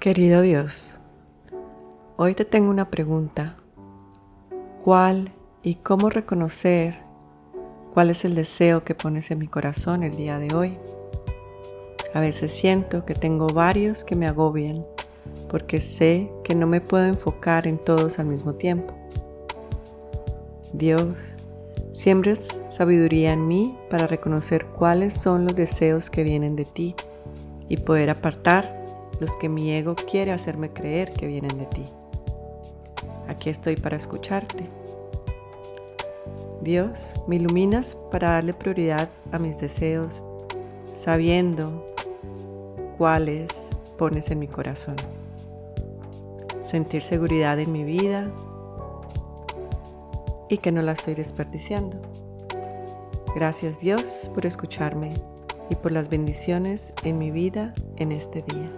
Querido Dios, hoy te tengo una pregunta. ¿Cuál y cómo reconocer cuál es el deseo que pones en mi corazón el día de hoy? A veces siento que tengo varios que me agobian porque sé que no me puedo enfocar en todos al mismo tiempo. Dios, siembres sabiduría en mí para reconocer cuáles son los deseos que vienen de ti y poder apartar los que mi ego quiere hacerme creer que vienen de ti. Aquí estoy para escucharte. Dios, me iluminas para darle prioridad a mis deseos, sabiendo cuáles pones en mi corazón. Sentir seguridad en mi vida y que no la estoy desperdiciando. Gracias Dios por escucharme y por las bendiciones en mi vida en este día.